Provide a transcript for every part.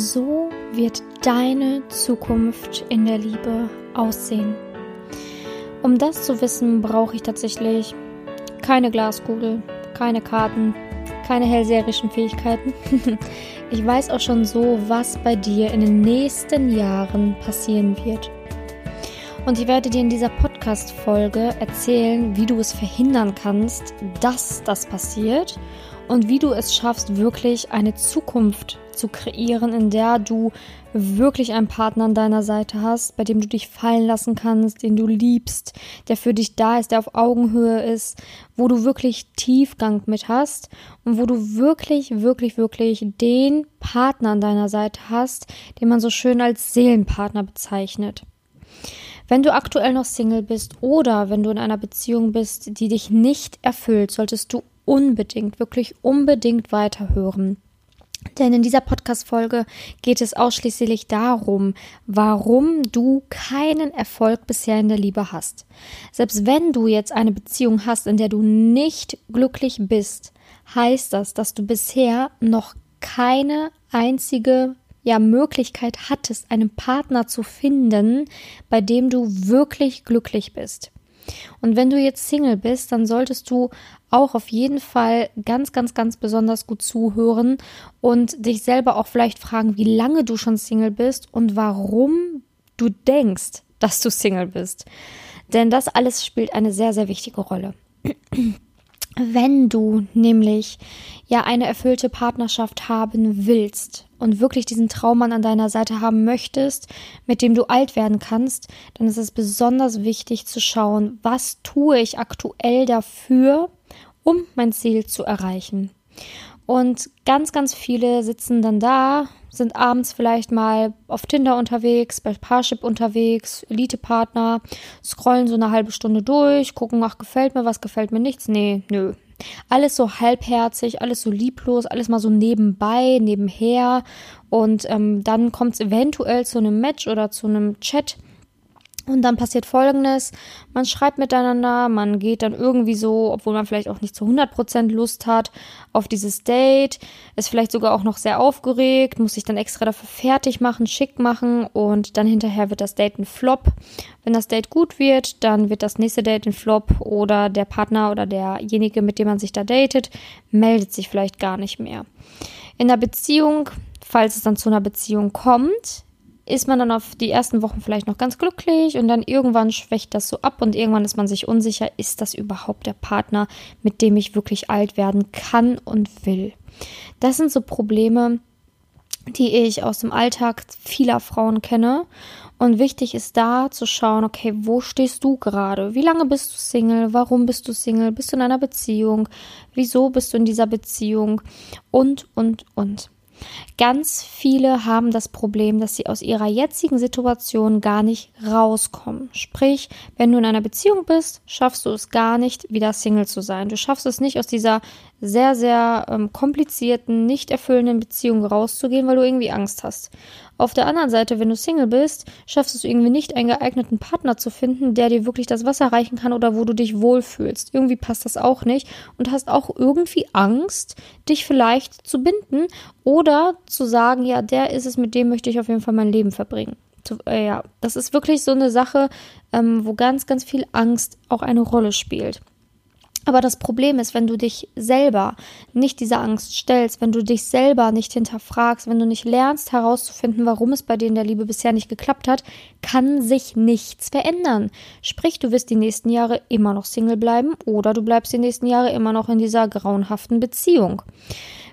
So wird deine Zukunft in der Liebe aussehen. Um das zu wissen, brauche ich tatsächlich keine Glaskugel, keine Karten, keine hellseherischen Fähigkeiten. ich weiß auch schon so, was bei dir in den nächsten Jahren passieren wird. Und ich werde dir in dieser Podcast-Folge erzählen, wie du es verhindern kannst, dass das passiert und wie du es schaffst, wirklich eine Zukunft zu kreieren, in der du wirklich einen Partner an deiner Seite hast, bei dem du dich fallen lassen kannst, den du liebst, der für dich da ist, der auf Augenhöhe ist, wo du wirklich Tiefgang mit hast und wo du wirklich, wirklich, wirklich den Partner an deiner Seite hast, den man so schön als Seelenpartner bezeichnet. Wenn du aktuell noch Single bist oder wenn du in einer Beziehung bist, die dich nicht erfüllt, solltest du unbedingt, wirklich unbedingt weiterhören. Denn in dieser Podcast-Folge geht es ausschließlich darum, warum du keinen Erfolg bisher in der Liebe hast. Selbst wenn du jetzt eine Beziehung hast, in der du nicht glücklich bist, heißt das, dass du bisher noch keine einzige ja, Möglichkeit hattest, einen Partner zu finden, bei dem du wirklich glücklich bist. Und wenn du jetzt Single bist, dann solltest du auch auf jeden Fall ganz, ganz, ganz besonders gut zuhören und dich selber auch vielleicht fragen, wie lange du schon Single bist und warum du denkst, dass du Single bist. Denn das alles spielt eine sehr, sehr wichtige Rolle. Wenn du nämlich ja eine erfüllte Partnerschaft haben willst und wirklich diesen Traummann an deiner Seite haben möchtest, mit dem du alt werden kannst, dann ist es besonders wichtig zu schauen, was tue ich aktuell dafür, um mein Ziel zu erreichen. Und ganz, ganz viele sitzen dann da, sind abends vielleicht mal auf Tinder unterwegs, bei Parship unterwegs, Elite-Partner, scrollen so eine halbe Stunde durch, gucken, ach, gefällt mir was, gefällt mir nichts. Nee, nö. Alles so halbherzig, alles so lieblos, alles mal so nebenbei, nebenher. Und ähm, dann kommt es eventuell zu einem Match oder zu einem Chat und dann passiert Folgendes, man schreibt miteinander, man geht dann irgendwie so, obwohl man vielleicht auch nicht zu 100% Lust hat, auf dieses Date, ist vielleicht sogar auch noch sehr aufgeregt, muss sich dann extra dafür fertig machen, schick machen und dann hinterher wird das Date ein Flop. Wenn das Date gut wird, dann wird das nächste Date ein Flop oder der Partner oder derjenige, mit dem man sich da datet, meldet sich vielleicht gar nicht mehr. In der Beziehung, falls es dann zu einer Beziehung kommt, ist man dann auf die ersten Wochen vielleicht noch ganz glücklich und dann irgendwann schwächt das so ab und irgendwann ist man sich unsicher, ist das überhaupt der Partner, mit dem ich wirklich alt werden kann und will. Das sind so Probleme, die ich aus dem Alltag vieler Frauen kenne. Und wichtig ist da zu schauen, okay, wo stehst du gerade? Wie lange bist du Single? Warum bist du Single? Bist du in einer Beziehung? Wieso bist du in dieser Beziehung? Und, und, und. Ganz viele haben das Problem, dass sie aus ihrer jetzigen Situation gar nicht rauskommen. Sprich, wenn du in einer Beziehung bist, schaffst du es gar nicht, wieder Single zu sein. Du schaffst es nicht, aus dieser sehr, sehr ähm, komplizierten, nicht erfüllenden Beziehung rauszugehen, weil du irgendwie Angst hast. Auf der anderen Seite, wenn du Single bist, schaffst du es irgendwie nicht, einen geeigneten Partner zu finden, der dir wirklich das Wasser reichen kann oder wo du dich wohlfühlst. Irgendwie passt das auch nicht und hast auch irgendwie Angst, dich vielleicht zu binden oder zu sagen, ja, der ist es, mit dem möchte ich auf jeden Fall mein Leben verbringen. Zu, äh, ja, das ist wirklich so eine Sache, ähm, wo ganz, ganz viel Angst auch eine Rolle spielt. Aber das Problem ist, wenn du dich selber nicht dieser Angst stellst, wenn du dich selber nicht hinterfragst, wenn du nicht lernst herauszufinden, warum es bei dir in der Liebe bisher nicht geklappt hat, kann sich nichts verändern. Sprich, du wirst die nächsten Jahre immer noch Single bleiben oder du bleibst die nächsten Jahre immer noch in dieser grauenhaften Beziehung.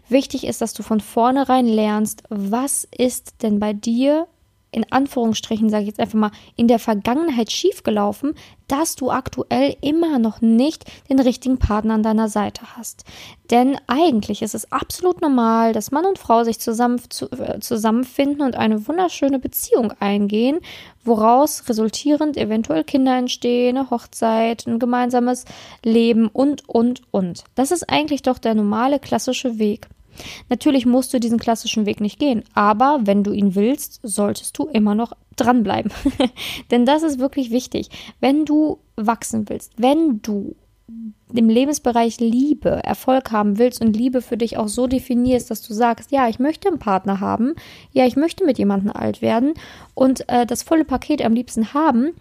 Wichtig ist, dass du von vornherein lernst, was ist denn bei dir in Anführungsstrichen, sage ich jetzt einfach mal, in der Vergangenheit schiefgelaufen, dass du aktuell immer noch nicht den richtigen Partner an deiner Seite hast. Denn eigentlich ist es absolut normal, dass Mann und Frau sich zusammen, zu, äh, zusammenfinden und eine wunderschöne Beziehung eingehen, woraus resultierend eventuell Kinder entstehen, eine Hochzeit, ein gemeinsames Leben und, und, und. Das ist eigentlich doch der normale, klassische Weg. Natürlich musst du diesen klassischen Weg nicht gehen, aber wenn du ihn willst, solltest du immer noch dranbleiben. Denn das ist wirklich wichtig. Wenn du wachsen willst, wenn du im Lebensbereich Liebe Erfolg haben willst und Liebe für dich auch so definierst, dass du sagst, ja, ich möchte einen Partner haben, ja, ich möchte mit jemandem alt werden und äh, das volle Paket am liebsten haben,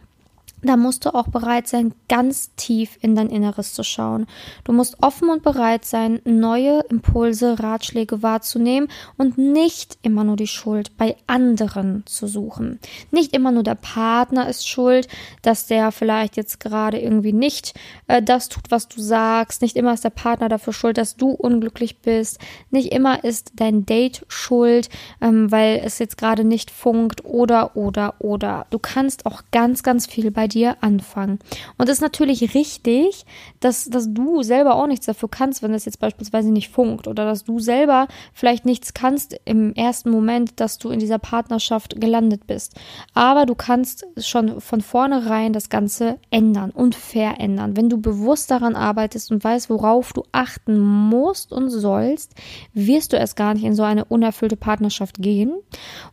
da musst du auch bereit sein, ganz tief in dein Inneres zu schauen. Du musst offen und bereit sein, neue Impulse, Ratschläge wahrzunehmen und nicht immer nur die Schuld bei anderen zu suchen. Nicht immer nur der Partner ist schuld, dass der vielleicht jetzt gerade irgendwie nicht äh, das tut, was du sagst. Nicht immer ist der Partner dafür schuld, dass du unglücklich bist. Nicht immer ist dein Date schuld, ähm, weil es jetzt gerade nicht funkt oder, oder, oder. Du kannst auch ganz, ganz viel bei dir dir anfangen. Und es ist natürlich richtig, dass, dass du selber auch nichts dafür kannst, wenn das jetzt beispielsweise nicht funkt oder dass du selber vielleicht nichts kannst im ersten Moment, dass du in dieser Partnerschaft gelandet bist. Aber du kannst schon von vornherein das Ganze ändern und verändern. Wenn du bewusst daran arbeitest und weißt, worauf du achten musst und sollst, wirst du erst gar nicht in so eine unerfüllte Partnerschaft gehen.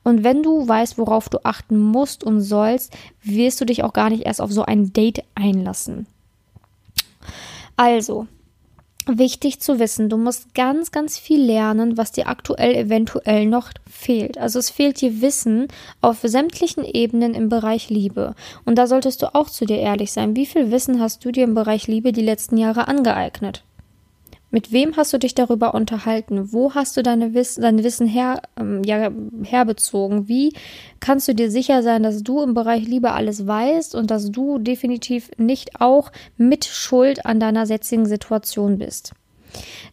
Und wenn du weißt, worauf du achten musst und sollst, wirst du dich auch gar nicht erst auf so ein Date einlassen. Also, wichtig zu wissen, du musst ganz, ganz viel lernen, was dir aktuell eventuell noch fehlt. Also es fehlt dir Wissen auf sämtlichen Ebenen im Bereich Liebe. Und da solltest du auch zu dir ehrlich sein. Wie viel Wissen hast du dir im Bereich Liebe die letzten Jahre angeeignet? Mit wem hast du dich darüber unterhalten? Wo hast du deine Wiss dein Wissen her, ähm, ja, herbezogen? Wie kannst du dir sicher sein, dass du im Bereich Liebe alles weißt und dass du definitiv nicht auch mit Schuld an deiner jetzigen Situation bist?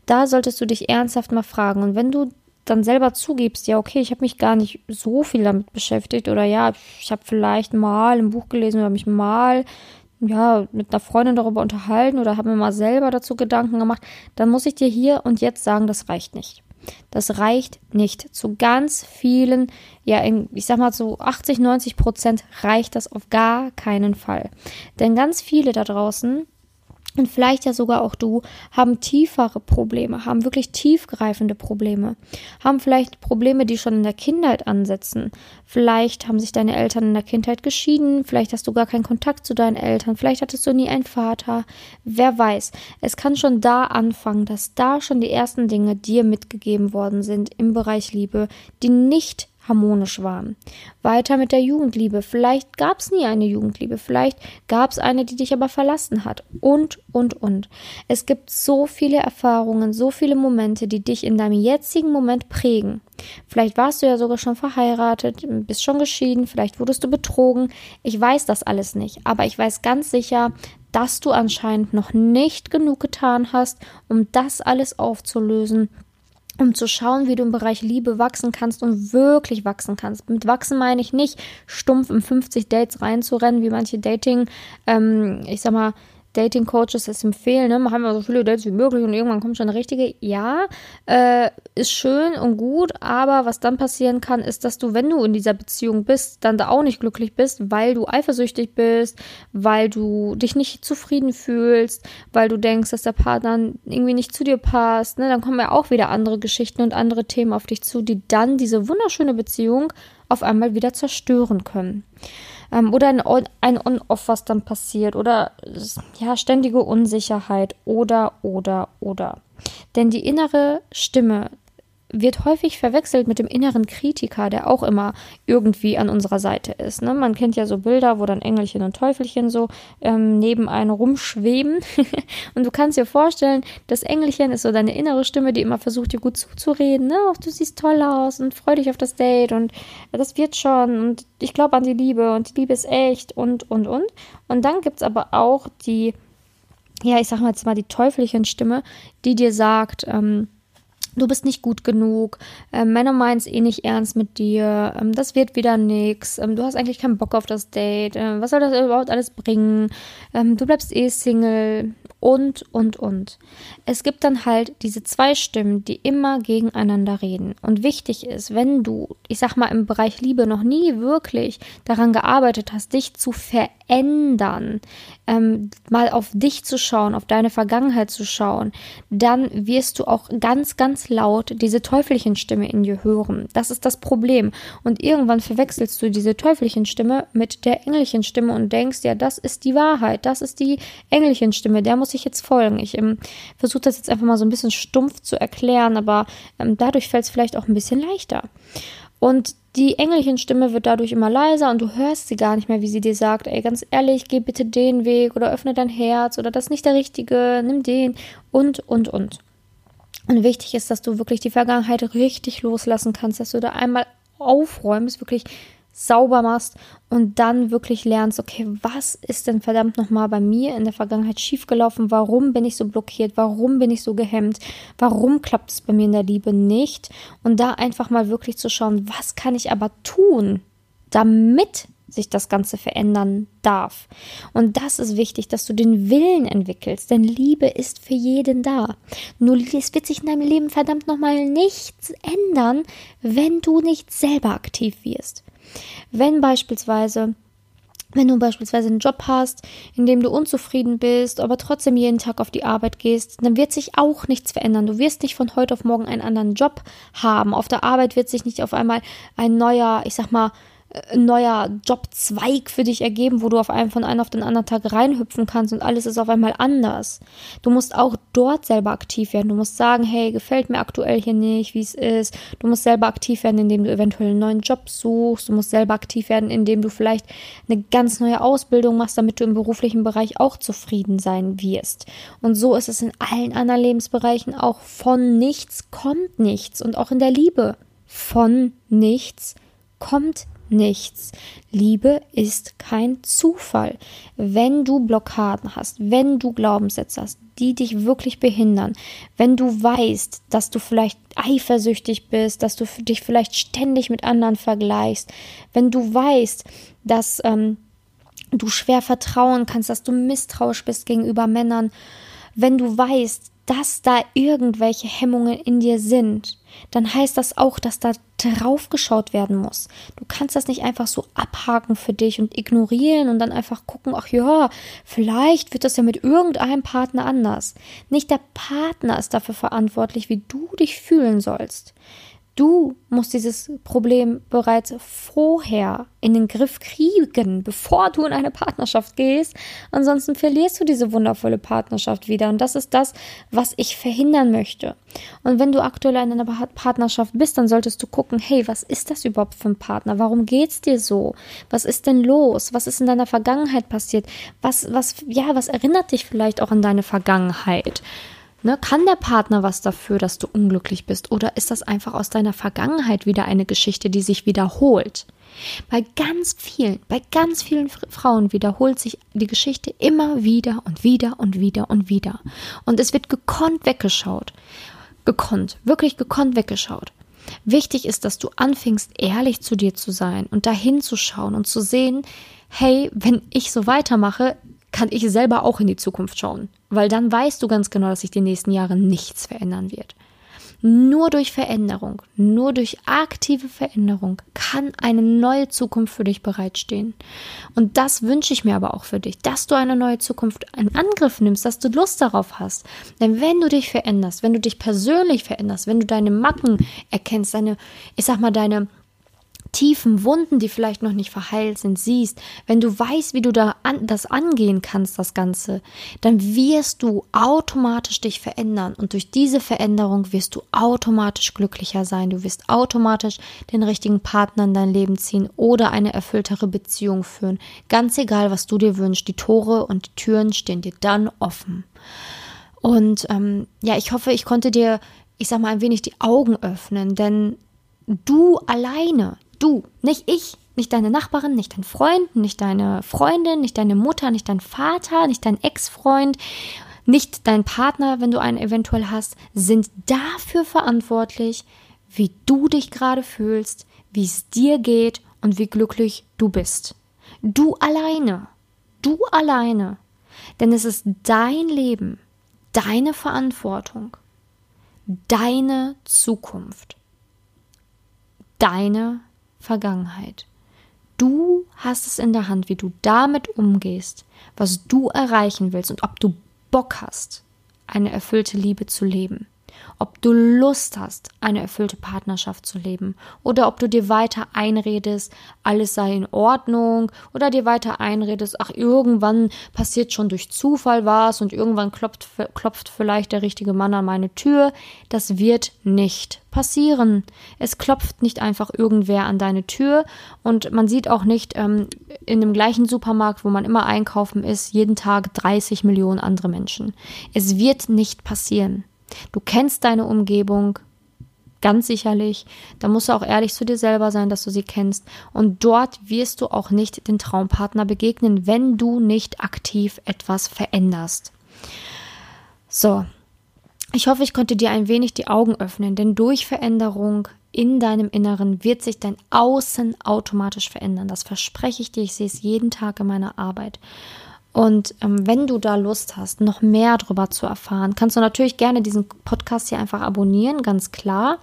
Da solltest du dich ernsthaft mal fragen. Und wenn du dann selber zugibst, ja, okay, ich habe mich gar nicht so viel damit beschäftigt oder ja, ich habe vielleicht mal ein Buch gelesen oder mich mal ja, mit einer Freundin darüber unterhalten oder habe mir mal selber dazu Gedanken gemacht, dann muss ich dir hier und jetzt sagen, das reicht nicht. Das reicht nicht. Zu ganz vielen, ja, ich sag mal so 80, 90 Prozent reicht das auf gar keinen Fall. Denn ganz viele da draußen und vielleicht ja sogar auch du, haben tiefere Probleme, haben wirklich tiefgreifende Probleme, haben vielleicht Probleme, die schon in der Kindheit ansetzen. Vielleicht haben sich deine Eltern in der Kindheit geschieden, vielleicht hast du gar keinen Kontakt zu deinen Eltern, vielleicht hattest du nie einen Vater. Wer weiß, es kann schon da anfangen, dass da schon die ersten Dinge dir mitgegeben worden sind im Bereich Liebe, die nicht harmonisch waren. Weiter mit der Jugendliebe. Vielleicht gab es nie eine Jugendliebe. Vielleicht gab es eine, die dich aber verlassen hat. Und, und, und. Es gibt so viele Erfahrungen, so viele Momente, die dich in deinem jetzigen Moment prägen. Vielleicht warst du ja sogar schon verheiratet, bist schon geschieden, vielleicht wurdest du betrogen. Ich weiß das alles nicht, aber ich weiß ganz sicher, dass du anscheinend noch nicht genug getan hast, um das alles aufzulösen um zu schauen, wie du im Bereich Liebe wachsen kannst und wirklich wachsen kannst. Mit wachsen meine ich nicht stumpf in 50 Dates reinzurennen, wie manche Dating, ähm, ich sag mal, Dating-Coaches es empfehlen, ne? machen wir so viele Dates wie möglich und irgendwann kommt schon eine richtige. Ja, äh, ist schön und gut, aber was dann passieren kann, ist, dass du, wenn du in dieser Beziehung bist, dann da auch nicht glücklich bist, weil du eifersüchtig bist, weil du dich nicht zufrieden fühlst, weil du denkst, dass der Partner irgendwie nicht zu dir passt. Ne? Dann kommen ja auch wieder andere Geschichten und andere Themen auf dich zu, die dann diese wunderschöne Beziehung auf einmal wieder zerstören können ähm, oder ein, ein On-Off, was dann passiert oder ja, ständige Unsicherheit oder, oder, oder. Denn die innere Stimme, wird häufig verwechselt mit dem inneren Kritiker, der auch immer irgendwie an unserer Seite ist. Ne? Man kennt ja so Bilder, wo dann Engelchen und Teufelchen so ähm, neben einem rumschweben. und du kannst dir vorstellen, das Engelchen ist so deine innere Stimme, die immer versucht, dir gut zuzureden. Ne? Oh, du siehst toll aus und freu dich auf das Date und das wird schon und ich glaube an die Liebe und die Liebe ist echt und, und, und. Und dann gibt es aber auch die, ja, ich sag mal jetzt mal die Teufelchen-Stimme, die dir sagt, ähm, du bist nicht gut genug, äh, Männer meinen es eh nicht ernst mit dir, ähm, das wird wieder nix, ähm, du hast eigentlich keinen Bock auf das Date, äh, was soll das überhaupt alles bringen, ähm, du bleibst eh Single und, und, und. Es gibt dann halt diese zwei Stimmen, die immer gegeneinander reden. Und wichtig ist, wenn du, ich sag mal, im Bereich Liebe noch nie wirklich daran gearbeitet hast, dich zu verändern, ähm, mal auf dich zu schauen, auf deine Vergangenheit zu schauen, dann wirst du auch ganz, ganz laut diese Teufelchenstimme in dir hören. Das ist das Problem. Und irgendwann verwechselst du diese Teufelchenstimme mit der Engelchenstimme und denkst, ja, das ist die Wahrheit, das ist die Engelchenstimme, der muss muss ich jetzt folgen. Ich ähm, versuche das jetzt einfach mal so ein bisschen stumpf zu erklären, aber ähm, dadurch fällt es vielleicht auch ein bisschen leichter. Und die Engelchenstimme wird dadurch immer leiser und du hörst sie gar nicht mehr, wie sie dir sagt, ey, ganz ehrlich, geh bitte den Weg oder öffne dein Herz oder das ist nicht der richtige, nimm den und, und, und. Und wichtig ist, dass du wirklich die Vergangenheit richtig loslassen kannst, dass du da einmal aufräumst, wirklich sauber machst und dann wirklich lernst, okay, was ist denn verdammt nochmal bei mir in der Vergangenheit schiefgelaufen? Warum bin ich so blockiert? Warum bin ich so gehemmt? Warum klappt es bei mir in der Liebe nicht? Und da einfach mal wirklich zu schauen, was kann ich aber tun, damit sich das Ganze verändern darf. Und das ist wichtig, dass du den Willen entwickelst, denn Liebe ist für jeden da. Nur es wird sich in deinem Leben verdammt nochmal nichts ändern, wenn du nicht selber aktiv wirst. Wenn beispielsweise wenn du beispielsweise einen Job hast, in dem du unzufrieden bist, aber trotzdem jeden Tag auf die Arbeit gehst, dann wird sich auch nichts verändern. Du wirst nicht von heute auf morgen einen anderen Job haben. Auf der Arbeit wird sich nicht auf einmal ein neuer, ich sag mal, ein neuer Jobzweig für dich ergeben, wo du auf einen von einem auf den anderen Tag reinhüpfen kannst und alles ist auf einmal anders. Du musst auch dort selber aktiv werden. Du musst sagen, hey, gefällt mir aktuell hier nicht, wie es ist. Du musst selber aktiv werden, indem du eventuell einen neuen Job suchst. Du musst selber aktiv werden, indem du vielleicht eine ganz neue Ausbildung machst, damit du im beruflichen Bereich auch zufrieden sein wirst. Und so ist es in allen anderen Lebensbereichen auch. Von nichts kommt nichts und auch in der Liebe. Von nichts kommt nichts. Liebe ist kein Zufall. Wenn du Blockaden hast, wenn du Glaubenssätze hast, die dich wirklich behindern, wenn du weißt, dass du vielleicht eifersüchtig bist, dass du dich vielleicht ständig mit anderen vergleichst, wenn du weißt, dass ähm, du schwer vertrauen kannst, dass du misstrauisch bist gegenüber Männern, wenn du weißt, dass da irgendwelche Hemmungen in dir sind, dann heißt das auch, dass da drauf geschaut werden muss. Du kannst das nicht einfach so abhaken für dich und ignorieren und dann einfach gucken, ach ja, vielleicht wird das ja mit irgendeinem Partner anders. Nicht der Partner ist dafür verantwortlich, wie du dich fühlen sollst. Du musst dieses Problem bereits vorher in den Griff kriegen, bevor du in eine Partnerschaft gehst. Ansonsten verlierst du diese wundervolle Partnerschaft wieder. Und das ist das, was ich verhindern möchte. Und wenn du aktuell in einer Partnerschaft bist, dann solltest du gucken, hey, was ist das überhaupt für ein Partner? Warum geht's dir so? Was ist denn los? Was ist in deiner Vergangenheit passiert? Was, was, ja, was erinnert dich vielleicht auch an deine Vergangenheit? Ne, kann der Partner was dafür, dass du unglücklich bist? Oder ist das einfach aus deiner Vergangenheit wieder eine Geschichte, die sich wiederholt? Bei ganz vielen, bei ganz vielen Frauen wiederholt sich die Geschichte immer wieder und wieder und wieder und wieder. Und es wird gekonnt weggeschaut. Gekonnt, wirklich gekonnt weggeschaut. Wichtig ist, dass du anfängst, ehrlich zu dir zu sein und dahin zu schauen und zu sehen, hey, wenn ich so weitermache, kann ich selber auch in die Zukunft schauen. Weil dann weißt du ganz genau, dass sich die nächsten Jahre nichts verändern wird. Nur durch Veränderung, nur durch aktive Veränderung kann eine neue Zukunft für dich bereitstehen. Und das wünsche ich mir aber auch für dich, dass du eine neue Zukunft in Angriff nimmst, dass du Lust darauf hast. Denn wenn du dich veränderst, wenn du dich persönlich veränderst, wenn du deine Macken erkennst, deine, ich sag mal, deine tiefen Wunden, die vielleicht noch nicht verheilt sind, siehst, wenn du weißt, wie du da an, das angehen kannst, das Ganze, dann wirst du automatisch dich verändern und durch diese Veränderung wirst du automatisch glücklicher sein. Du wirst automatisch den richtigen Partner in dein Leben ziehen oder eine erfülltere Beziehung führen. Ganz egal, was du dir wünschst, die Tore und die Türen stehen dir dann offen. Und ähm, ja, ich hoffe, ich konnte dir, ich sag mal, ein wenig die Augen öffnen, denn du alleine, Du, nicht ich, nicht deine Nachbarin, nicht dein Freund, nicht deine Freundin, nicht deine Mutter, nicht dein Vater, nicht dein Ex-Freund, nicht dein Partner, wenn du einen eventuell hast, sind dafür verantwortlich, wie du dich gerade fühlst, wie es dir geht und wie glücklich du bist. Du alleine. Du alleine. Denn es ist dein Leben, deine Verantwortung, deine Zukunft, deine Vergangenheit. Du hast es in der Hand, wie du damit umgehst, was du erreichen willst und ob du Bock hast, eine erfüllte Liebe zu leben. Ob du Lust hast, eine erfüllte Partnerschaft zu leben oder ob du dir weiter einredest, alles sei in Ordnung oder dir weiter einredest, ach, irgendwann passiert schon durch Zufall was und irgendwann klopft, klopft vielleicht der richtige Mann an meine Tür. Das wird nicht passieren. Es klopft nicht einfach irgendwer an deine Tür und man sieht auch nicht ähm, in dem gleichen Supermarkt, wo man immer einkaufen ist, jeden Tag 30 Millionen andere Menschen. Es wird nicht passieren. Du kennst deine Umgebung, ganz sicherlich. Da musst du auch ehrlich zu dir selber sein, dass du sie kennst. Und dort wirst du auch nicht den Traumpartner begegnen, wenn du nicht aktiv etwas veränderst. So. Ich hoffe, ich konnte dir ein wenig die Augen öffnen, denn durch Veränderung in deinem Inneren wird sich dein Außen automatisch verändern. Das verspreche ich dir. Ich sehe es jeden Tag in meiner Arbeit. Und ähm, wenn du da Lust hast, noch mehr darüber zu erfahren, kannst du natürlich gerne diesen Podcast hier einfach abonnieren, ganz klar.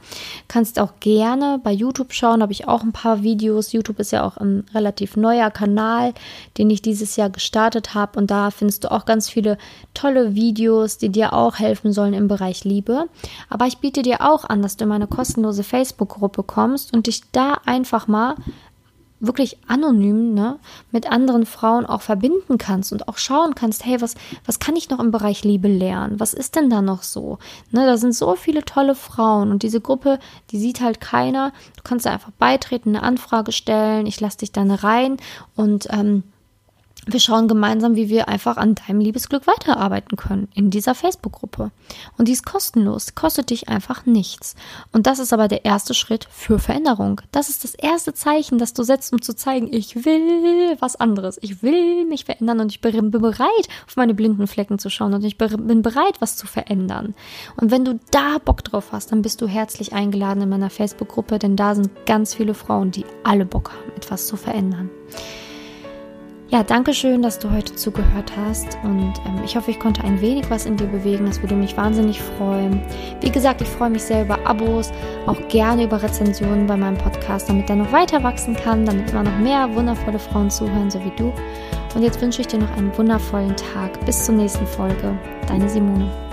Kannst auch gerne bei YouTube schauen, habe ich auch ein paar Videos. YouTube ist ja auch ein relativ neuer Kanal, den ich dieses Jahr gestartet habe. Und da findest du auch ganz viele tolle Videos, die dir auch helfen sollen im Bereich Liebe. Aber ich biete dir auch an, dass du in meine kostenlose Facebook-Gruppe kommst und dich da einfach mal wirklich anonym ne, mit anderen Frauen auch verbinden kannst und auch schauen kannst, hey, was, was kann ich noch im Bereich Liebe lernen? Was ist denn da noch so? Ne, da sind so viele tolle Frauen und diese Gruppe, die sieht halt keiner. Du kannst da einfach beitreten, eine Anfrage stellen, ich lasse dich dann rein und ähm, wir schauen gemeinsam, wie wir einfach an deinem Liebesglück weiterarbeiten können in dieser Facebook-Gruppe. Und die ist kostenlos, kostet dich einfach nichts. Und das ist aber der erste Schritt für Veränderung. Das ist das erste Zeichen, das du setzt, um zu zeigen, ich will was anderes. Ich will mich verändern und ich bin bereit, auf meine blinden Flecken zu schauen und ich bin bereit, was zu verändern. Und wenn du da Bock drauf hast, dann bist du herzlich eingeladen in meiner Facebook-Gruppe, denn da sind ganz viele Frauen, die alle Bock haben, etwas zu verändern. Ja, danke schön, dass du heute zugehört hast und ähm, ich hoffe, ich konnte ein wenig was in dir bewegen. Das würde mich wahnsinnig freuen. Wie gesagt, ich freue mich sehr über Abos, auch gerne über Rezensionen bei meinem Podcast, damit er noch weiter wachsen kann, damit immer noch mehr wundervolle Frauen zuhören, so wie du. Und jetzt wünsche ich dir noch einen wundervollen Tag. Bis zur nächsten Folge. Deine Simone.